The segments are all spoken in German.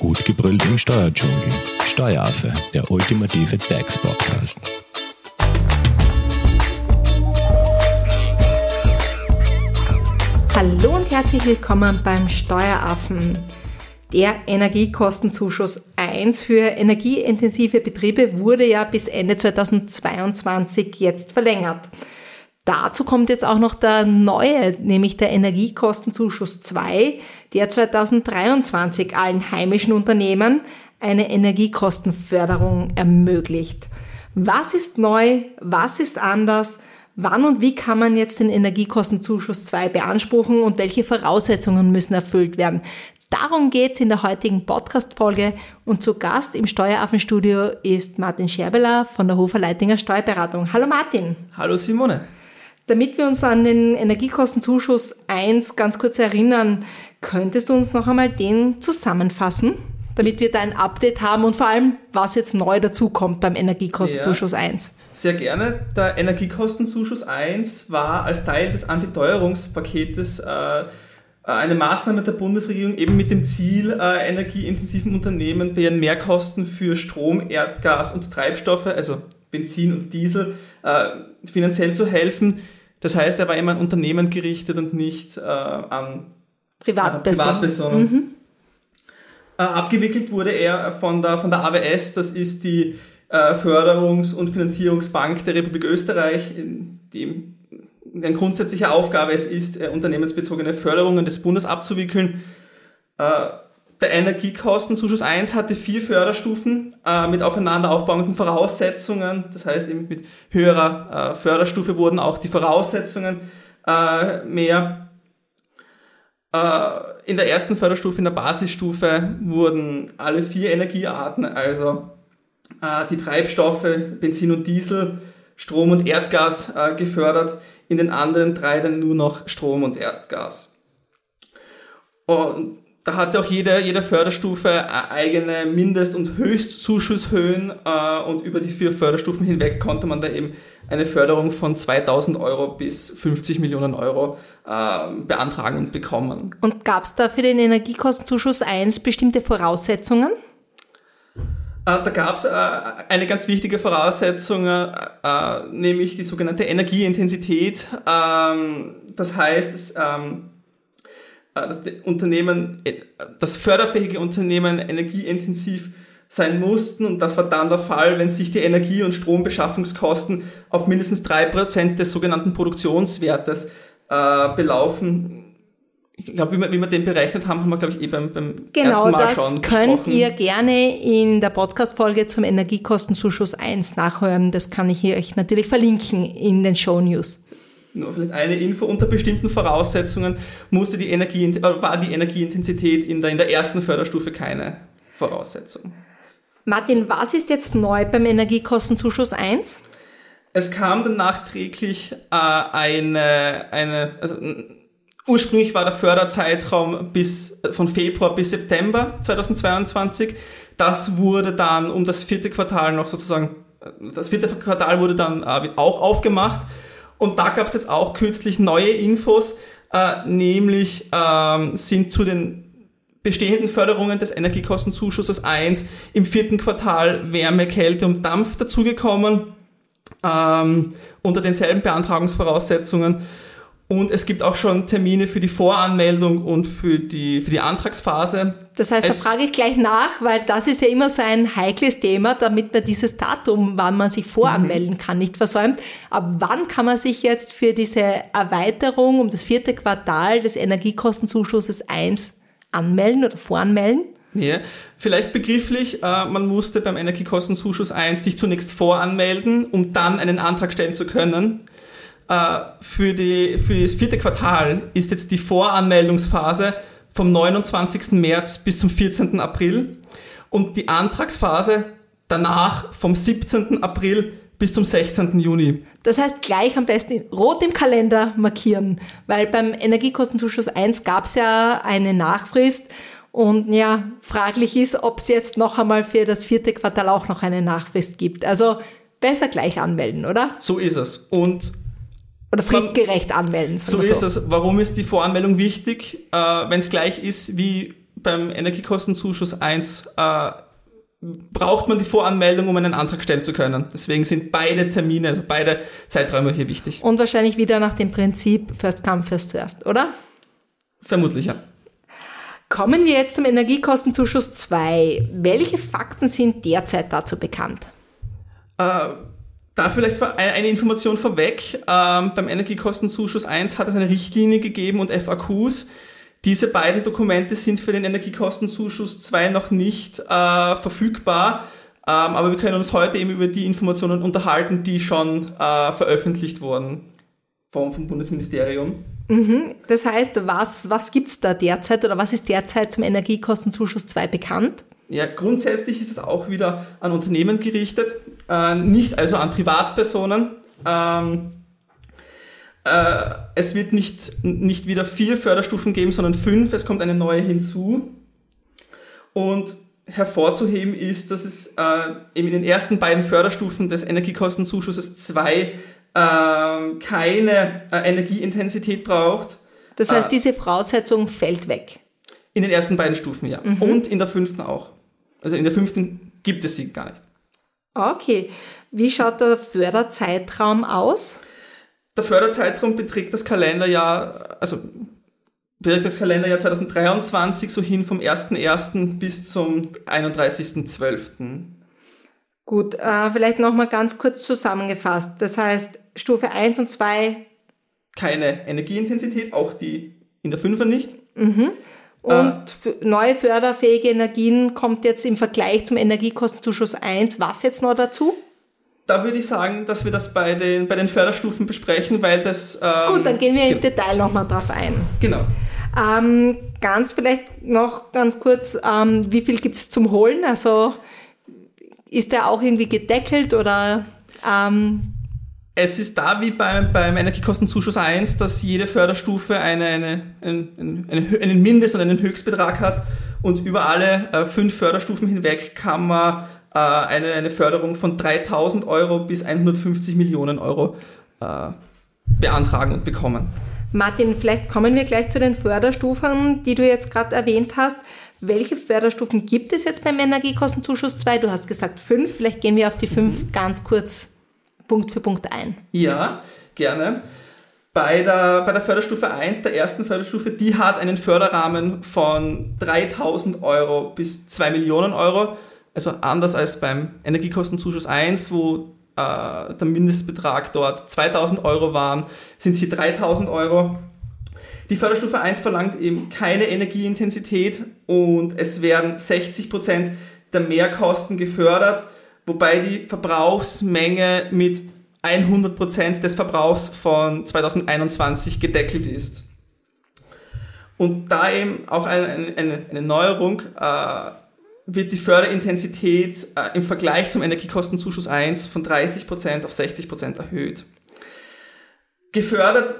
Gut gebrüllt im Steuerdschungel. Steueraffe, der ultimative DAX-Podcast. Hallo und herzlich willkommen beim Steueraffen. Der Energiekostenzuschuss 1 für energieintensive Betriebe wurde ja bis Ende 2022 jetzt verlängert. Dazu kommt jetzt auch noch der neue, nämlich der Energiekostenzuschuss 2, der 2023 allen heimischen Unternehmen eine Energiekostenförderung ermöglicht. Was ist neu? Was ist anders? Wann und wie kann man jetzt den Energiekostenzuschuss 2 beanspruchen und welche Voraussetzungen müssen erfüllt werden? Darum geht's in der heutigen Podcast-Folge und zu Gast im Steueraffenstudio ist Martin Scherbeler von der Hofer Leitinger Steuerberatung. Hallo Martin. Hallo Simone. Damit wir uns an den Energiekostenzuschuss 1 ganz kurz erinnern, könntest du uns noch einmal den zusammenfassen, damit wir da ein Update haben und vor allem, was jetzt neu dazukommt beim Energiekostenzuschuss ja, 1? Sehr gerne. Der Energiekostenzuschuss 1 war als Teil des Antiteuerungspaketes äh, eine Maßnahme der Bundesregierung eben mit dem Ziel, äh, energieintensiven Unternehmen bei ihren Mehrkosten für Strom, Erdgas und Treibstoffe, also Benzin und Diesel, äh, finanziell zu helfen. Das heißt, er war immer an Unternehmen gerichtet und nicht äh, an Privatpersonen. Privatpersonen. Mhm. Äh, abgewickelt wurde er von der, von der AWS, das ist die äh, Förderungs- und Finanzierungsbank der Republik Österreich, in dem eine grundsätzliche Aufgabe es ist, äh, unternehmensbezogene Förderungen des Bundes abzuwickeln. Der Energiekostenzuschuss 1 hatte vier Förderstufen äh, mit aufeinander aufbauenden Voraussetzungen. Das heißt, eben mit höherer äh, Förderstufe wurden auch die Voraussetzungen äh, mehr. Äh, in der ersten Förderstufe, in der Basisstufe, wurden alle vier Energiearten, also äh, die Treibstoffe, Benzin und Diesel, Strom und Erdgas äh, gefördert. In den anderen drei dann nur noch Strom und Erdgas. Und da hatte auch jede, jede Förderstufe äh, eigene Mindest- und Höchstzuschusshöhen äh, und über die vier Förderstufen hinweg konnte man da eben eine Förderung von 2000 Euro bis 50 Millionen Euro äh, beantragen und bekommen. Und gab es da für den Energiekostenzuschuss 1 bestimmte Voraussetzungen? Äh, da gab es äh, eine ganz wichtige Voraussetzung, nämlich die sogenannte Energieintensität. Ähm, das heißt, ähm, das Unternehmen, das förderfähige Unternehmen energieintensiv sein mussten und das war dann der Fall, wenn sich die Energie- und Strombeschaffungskosten auf mindestens drei Prozent des sogenannten Produktionswertes äh, belaufen ich glaube, wie wir, wie wir den berechnet haben, haben wir, glaube ich, eh beim, beim genau, ersten Mal schon Genau, das könnt ihr gerne in der Podcast-Folge zum Energiekostenzuschuss 1 nachhören. Das kann ich euch natürlich verlinken in den Show News. Nur vielleicht eine Info. Unter bestimmten Voraussetzungen musste die Energie, äh, war die Energieintensität in der, in der ersten Förderstufe keine Voraussetzung. Martin, was ist jetzt neu beim Energiekostenzuschuss 1? Es kam dann nachträglich äh, eine, eine also Ursprünglich war der Förderzeitraum bis, von Februar bis September 2022. Das wurde dann um das vierte Quartal noch sozusagen, das vierte Quartal wurde dann äh, auch aufgemacht. Und da gab es jetzt auch kürzlich neue Infos, äh, nämlich ähm, sind zu den bestehenden Förderungen des Energiekostenzuschusses 1 im vierten Quartal Wärme, Kälte und Dampf dazugekommen, ähm, unter denselben Beantragungsvoraussetzungen. Und es gibt auch schon Termine für die Voranmeldung und für die, für die Antragsphase. Das heißt, es da frage ich gleich nach, weil das ist ja immer so ein heikles Thema, damit man dieses Datum, wann man sich voranmelden mhm. kann, nicht versäumt. Aber wann kann man sich jetzt für diese Erweiterung um das vierte Quartal des Energiekostenzuschusses 1 anmelden oder voranmelden? Ja, vielleicht begrifflich, äh, man musste beim Energiekostenzuschuss 1 sich zunächst voranmelden, um dann einen Antrag stellen zu können. Äh, für, die, für das vierte Quartal ist jetzt die Voranmeldungsphase vom 29. März bis zum 14. April und die Antragsphase danach vom 17. April bis zum 16. Juni. Das heißt, gleich am besten rot im Kalender markieren, weil beim Energiekostenzuschuss 1 gab es ja eine Nachfrist und ja, fraglich ist, ob es jetzt noch einmal für das vierte Quartal auch noch eine Nachfrist gibt. Also besser gleich anmelden, oder? So ist es. Und oder fristgerecht anmelden. So, so ist es. Warum ist die Voranmeldung wichtig, äh, wenn es gleich ist, wie beim Energiekostenzuschuss 1 äh, braucht man die Voranmeldung, um einen Antrag stellen zu können. Deswegen sind beide Termine, also beide Zeiträume hier wichtig. Und wahrscheinlich wieder nach dem Prinzip First Come, First Served, oder? Vermutlich, ja. Kommen wir jetzt zum Energiekostenzuschuss 2. Welche Fakten sind derzeit dazu bekannt? Äh, da vielleicht eine Information vorweg. Ähm, beim Energiekostenzuschuss 1 hat es eine Richtlinie gegeben und FAQs. Diese beiden Dokumente sind für den Energiekostenzuschuss 2 noch nicht äh, verfügbar. Ähm, aber wir können uns heute eben über die Informationen unterhalten, die schon äh, veröffentlicht wurden vom, vom Bundesministerium. Mhm. Das heißt, was, was gibt es da derzeit oder was ist derzeit zum Energiekostenzuschuss 2 bekannt? Ja, grundsätzlich ist es auch wieder an Unternehmen gerichtet, äh, nicht also an Privatpersonen. Ähm, äh, es wird nicht, nicht wieder vier Förderstufen geben, sondern fünf. Es kommt eine neue hinzu. Und hervorzuheben ist, dass es äh, eben in den ersten beiden Förderstufen des Energiekostenzuschusses 2 ähm, keine äh, Energieintensität braucht. Das heißt, äh, diese Voraussetzung fällt weg. In den ersten beiden Stufen, ja. Mhm. Und in der fünften auch. Also in der fünften gibt es sie gar nicht. Okay. Wie schaut der Förderzeitraum aus? Der Förderzeitraum beträgt das Kalenderjahr, also beträgt das Kalenderjahr 2023 so hin vom 1.1. bis zum 31.12. Gut, äh, vielleicht nochmal ganz kurz zusammengefasst. Das heißt, Stufe 1 und 2. Keine Energieintensität, auch die in der Fünfer nicht. Mhm. Und äh, neue förderfähige Energien kommt jetzt im Vergleich zum Energiekostenzuschuss 1. Was jetzt noch dazu? Da würde ich sagen, dass wir das bei den, bei den Förderstufen besprechen, weil das. Ähm, Gut, dann gehen wir im Detail nochmal drauf ein. Genau. Ähm, ganz vielleicht noch ganz kurz, ähm, wie viel gibt es zum Holen? Also ist der auch irgendwie gedeckelt oder? Ähm es ist da wie beim, beim Energiekostenzuschuss 1, dass jede Förderstufe eine, eine, einen, einen, einen Mindest- und einen Höchstbetrag hat und über alle äh, fünf Förderstufen hinweg kann man äh, eine, eine Förderung von 3000 Euro bis 150 Millionen Euro äh, beantragen und bekommen. Martin, vielleicht kommen wir gleich zu den Förderstufen, die du jetzt gerade erwähnt hast. Welche Förderstufen gibt es jetzt beim Energiekostenzuschuss 2? Du hast gesagt fünf. Vielleicht gehen wir auf die fünf ganz kurz Punkt für Punkt ein. Ja, gerne. Bei der, bei der Förderstufe 1, der ersten Förderstufe, die hat einen Förderrahmen von 3000 Euro bis 2 Millionen Euro. Also anders als beim Energiekostenzuschuss 1, wo äh, der Mindestbetrag dort 2000 Euro waren, sind sie 3000 Euro. Die Förderstufe 1 verlangt eben keine Energieintensität und es werden 60 Prozent der Mehrkosten gefördert, wobei die Verbrauchsmenge mit 100 Prozent des Verbrauchs von 2021 gedeckelt ist. Und da eben auch eine, eine, eine Neuerung, äh, wird die Förderintensität äh, im Vergleich zum Energiekostenzuschuss 1 von 30% auf 60% erhöht. Gefördert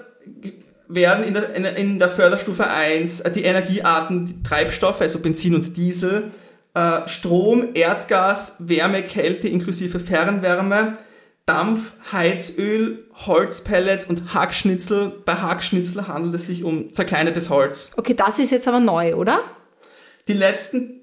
werden in der, in der Förderstufe 1 äh, die Energiearten die Treibstoffe, also Benzin und Diesel, äh, Strom, Erdgas, Wärme, Kälte inklusive Fernwärme, Dampf, Heizöl, Holzpellets und Hackschnitzel. Bei Hackschnitzel handelt es sich um zerkleinertes Holz. Okay, das ist jetzt aber neu, oder? Die letzten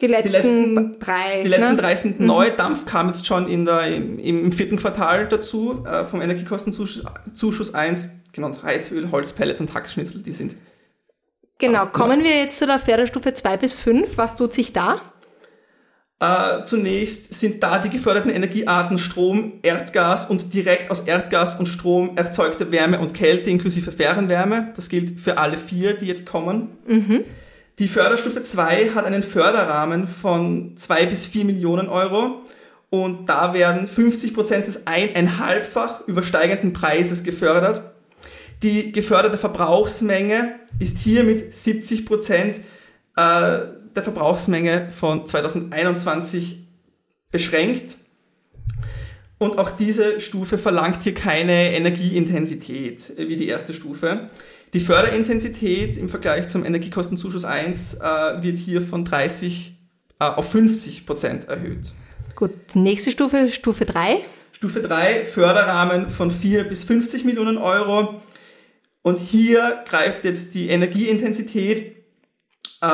die letzten, die letzten drei. Die letzten ne? drei sind mhm. neu. Dampf kam jetzt schon in der, im, im vierten Quartal dazu, äh, vom Energiekostenzuschuss 1 genannt Heizöl, Holzpellets und Hackschnitzel, die sind. Genau, kommen wir jetzt zu der Förderstufe 2 bis 5. Was tut sich da? Äh, zunächst sind da die geförderten Energiearten Strom, Erdgas und direkt aus Erdgas und Strom erzeugte Wärme und Kälte inklusive Fernwärme. Das gilt für alle vier, die jetzt kommen. Mhm. Die Förderstufe 2 hat einen Förderrahmen von 2 bis 4 Millionen Euro und da werden 50 Prozent des eineinhalbfach übersteigenden Preises gefördert. Die geförderte Verbrauchsmenge ist hier mit 70 Prozent äh, der Verbrauchsmenge von 2021 beschränkt. Und auch diese Stufe verlangt hier keine Energieintensität wie die erste Stufe. Die Förderintensität im Vergleich zum Energiekostenzuschuss 1 äh, wird hier von 30 äh, auf 50 Prozent erhöht. Gut, nächste Stufe, Stufe 3. Stufe 3, Förderrahmen von 4 bis 50 Millionen Euro. Und hier greift jetzt die Energieintensität äh,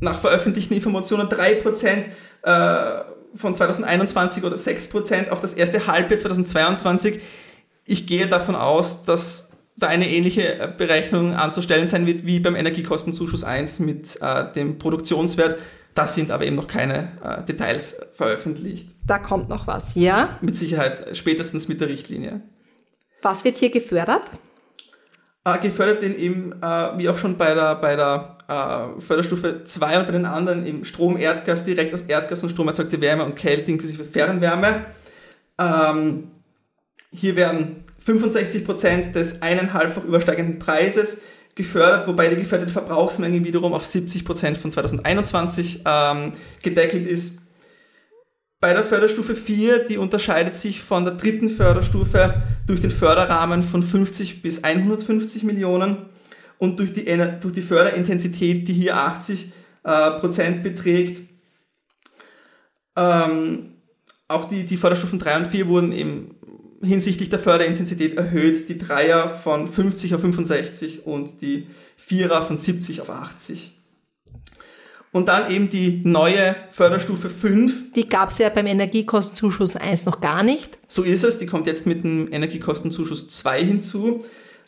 nach veröffentlichten Informationen 3% äh, von 2021 oder 6% auf das erste Halbjahr 2022. Ich gehe davon aus, dass da eine ähnliche Berechnung anzustellen sein wird wie beim Energiekostenzuschuss 1 mit äh, dem Produktionswert. Da sind aber eben noch keine äh, Details veröffentlicht. Da kommt noch was, ja? Mit Sicherheit, spätestens mit der Richtlinie. Was wird hier gefördert? Äh, gefördert werden eben, äh, wie auch schon bei der, bei der äh, Förderstufe 2 und bei den anderen eben Strom, Erdgas, direkt aus Erdgas und Strom erzeugte Wärme und Kälte inklusive Fernwärme. Ähm, hier werden 65% des eineinhalbfach übersteigenden Preises gefördert, wobei die geförderte Verbrauchsmenge wiederum auf 70% von 2021 ähm, gedeckelt ist. Bei der Förderstufe 4, die unterscheidet sich von der dritten Förderstufe durch den Förderrahmen von 50 bis 150 Millionen und durch die, durch die Förderintensität, die hier 80 äh, Prozent beträgt. Ähm, auch die, die Förderstufen 3 und 4 wurden eben hinsichtlich der Förderintensität erhöht. Die Dreier von 50 auf 65 und die Vierer von 70 auf 80. Und dann eben die neue Förderstufe 5. Die gab es ja beim Energiekostenzuschuss 1 noch gar nicht. So ist es, die kommt jetzt mit dem Energiekostenzuschuss 2 hinzu.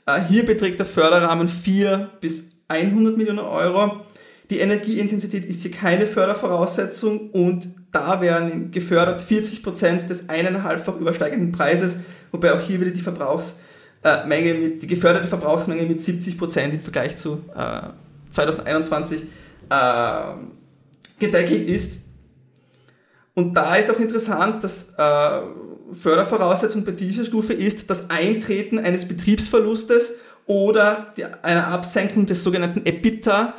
Äh, hier beträgt der Förderrahmen 4 bis 100 Millionen Euro. Die Energieintensität ist hier keine Fördervoraussetzung und da werden gefördert 40 Prozent des eineinhalbfach übersteigenden Preises, wobei auch hier wieder die Verbrauchsmenge mit, die geförderte Verbrauchsmenge mit 70 Prozent im Vergleich zu äh, 2021 äh, gedeckelt ist. Und da ist auch interessant, dass äh, Fördervoraussetzung bei dieser Stufe ist das Eintreten eines Betriebsverlustes oder die, einer Absenkung des sogenannten EBITDA,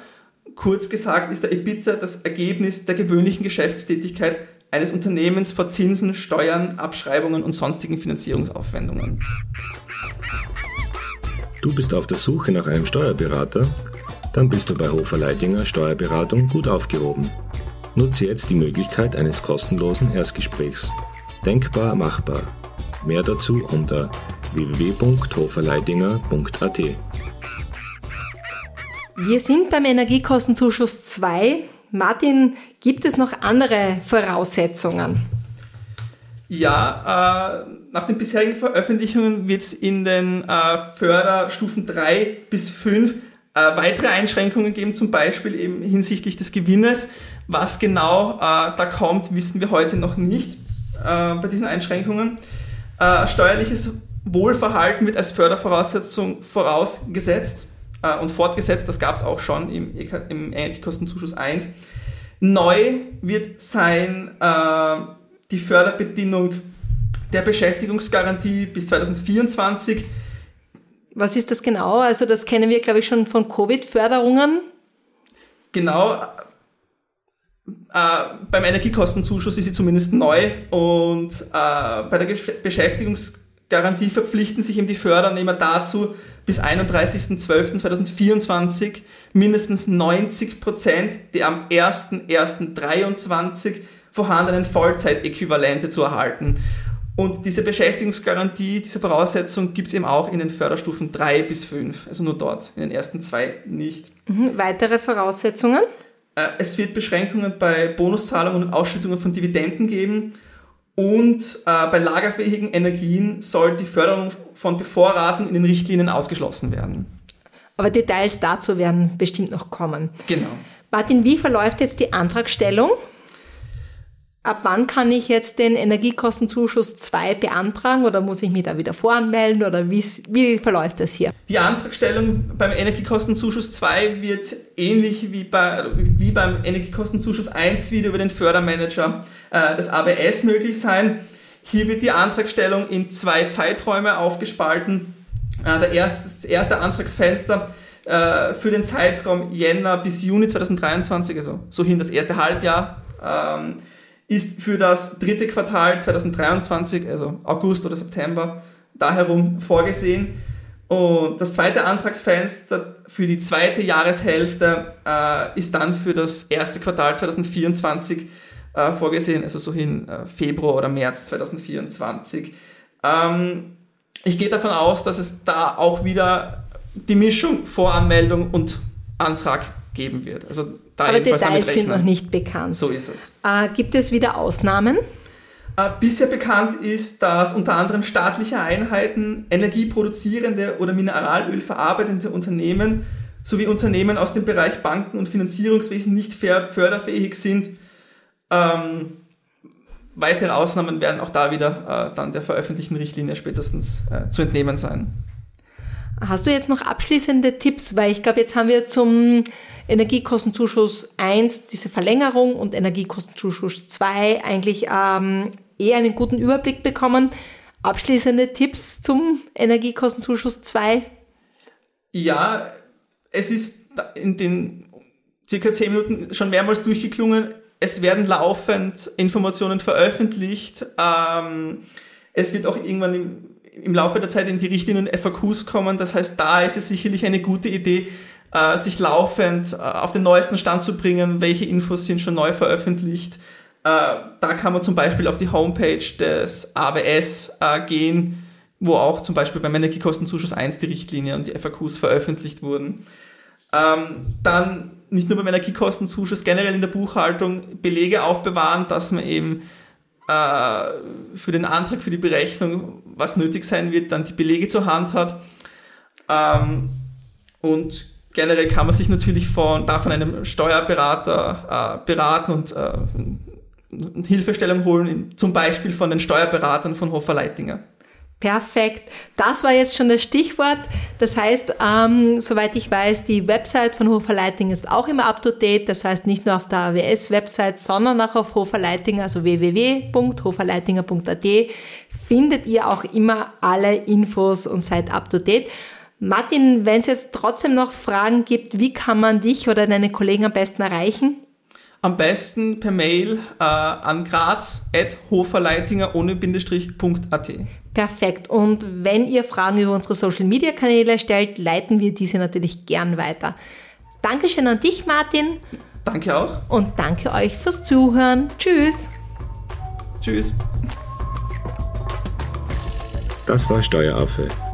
Kurz gesagt ist der EBITDA das Ergebnis der gewöhnlichen Geschäftstätigkeit eines Unternehmens vor Zinsen, Steuern, Abschreibungen und sonstigen Finanzierungsaufwendungen. Du bist auf der Suche nach einem Steuerberater? Dann bist du bei Hofer Leidinger Steuerberatung gut aufgehoben. Nutze jetzt die Möglichkeit eines kostenlosen Erstgesprächs. Denkbar machbar. Mehr dazu unter www.hoferleidinger.at. Wir sind beim Energiekostenzuschuss 2. Martin, gibt es noch andere Voraussetzungen? Ja, äh, nach den bisherigen Veröffentlichungen wird es in den äh, Förderstufen 3 bis 5 äh, weitere Einschränkungen geben, zum Beispiel eben hinsichtlich des Gewinnes. Was genau äh, da kommt, wissen wir heute noch nicht äh, bei diesen Einschränkungen. Äh, steuerliches Wohlverhalten wird als Fördervoraussetzung vorausgesetzt äh, und fortgesetzt. Das gab es auch schon im, im Energiekostenzuschuss 1. Neu wird sein äh, die Förderbedingung der Beschäftigungsgarantie bis 2024. Was ist das genau? Also das kennen wir, glaube ich, schon von Covid-Förderungen. Genau. Äh, beim Energiekostenzuschuss ist sie zumindest neu und äh, bei der Beschäftigungsgarantie verpflichten sich eben die Fördernehmer dazu, bis 31.12.2024 mindestens 90 Prozent der am 1.1.23 vorhandenen Vollzeitäquivalente zu erhalten. Und diese Beschäftigungsgarantie, diese Voraussetzung gibt es eben auch in den Förderstufen 3 bis 5, also nur dort, in den ersten zwei nicht. Mhm. Weitere Voraussetzungen? Äh, es wird Beschränkungen bei Bonuszahlungen und Ausschüttungen von Dividenden geben und äh, bei lagerfähigen Energien soll die Förderung von Bevorratung in den Richtlinien ausgeschlossen werden. Aber Details dazu werden bestimmt noch kommen. Genau. Martin, wie verläuft jetzt die Antragstellung? Ab wann kann ich jetzt den Energiekostenzuschuss 2 beantragen oder muss ich mich da wieder voranmelden oder wie, wie verläuft das hier? Die Antragstellung beim Energiekostenzuschuss 2 wird ähnlich wie, bei, wie beim Energiekostenzuschuss 1 wieder über den Fördermanager äh, des ABS möglich sein. Hier wird die Antragstellung in zwei Zeiträume aufgespalten. Äh, der erste, das erste Antragsfenster äh, für den Zeitraum Jänner bis Juni 2023, also so hin das erste Halbjahr. Ähm, ist für das dritte Quartal 2023, also August oder September, da herum vorgesehen. Und das zweite Antragsfenster für die zweite Jahreshälfte äh, ist dann für das erste Quartal 2024 äh, vorgesehen, also so hin äh, Februar oder März 2024. Ähm, ich gehe davon aus, dass es da auch wieder die Mischung Voranmeldung und Antrag geben wird. Also da Aber Details sind noch nicht bekannt. So ist es. Äh, gibt es wieder Ausnahmen? Äh, bisher bekannt ist, dass unter anderem staatliche Einheiten, energieproduzierende oder Mineralöl verarbeitende Unternehmen sowie Unternehmen aus dem Bereich Banken und Finanzierungswesen nicht förderfähig sind. Ähm, weitere Ausnahmen werden auch da wieder äh, dann der veröffentlichten Richtlinie spätestens äh, zu entnehmen sein. Hast du jetzt noch abschließende Tipps? Weil ich glaube, jetzt haben wir zum Energiekostenzuschuss 1 diese Verlängerung und Energiekostenzuschuss 2 eigentlich ähm, eher einen guten Überblick bekommen. Abschließende Tipps zum Energiekostenzuschuss 2? Ja, es ist in den circa 10 Minuten schon mehrmals durchgeklungen. Es werden laufend Informationen veröffentlicht. Ähm, es wird auch irgendwann im, im Laufe der Zeit in die Richtlinien FAQs kommen. Das heißt, da ist es sicherlich eine gute Idee, äh, sich laufend äh, auf den neuesten Stand zu bringen, welche Infos sind schon neu veröffentlicht. Äh, da kann man zum Beispiel auf die Homepage des AWS äh, gehen, wo auch zum Beispiel beim Energiekostenzuschuss 1 die Richtlinie und die FAQs veröffentlicht wurden. Ähm, dann nicht nur beim Energiekostenzuschuss, generell in der Buchhaltung Belege aufbewahren, dass man eben äh, für den Antrag, für die Berechnung, was nötig sein wird, dann die Belege zur Hand hat. Ähm, und generell kann man sich natürlich von, da von einem Steuerberater äh, beraten und äh, Hilfestellung holen, zum Beispiel von den Steuerberatern von Hofer Leitinger. Perfekt. Das war jetzt schon das Stichwort. Das heißt, ähm, soweit ich weiß, die Website von Hofer Leiting ist auch immer up to date. Das heißt, nicht nur auf der AWS-Website, sondern auch auf Hofer Leitinger, also www.hoferleitinger.at, findet ihr auch immer alle Infos und seid up to date. Martin, wenn es jetzt trotzdem noch Fragen gibt, wie kann man dich oder deine Kollegen am besten erreichen? Am besten per Mail äh, an graz.hoferleitinger ohne Bindestrich.at. Perfekt. Und wenn ihr Fragen über unsere Social Media Kanäle stellt, leiten wir diese natürlich gern weiter. Dankeschön an dich, Martin. Danke auch. Und danke euch fürs Zuhören. Tschüss. Tschüss. Das war Steueraffe.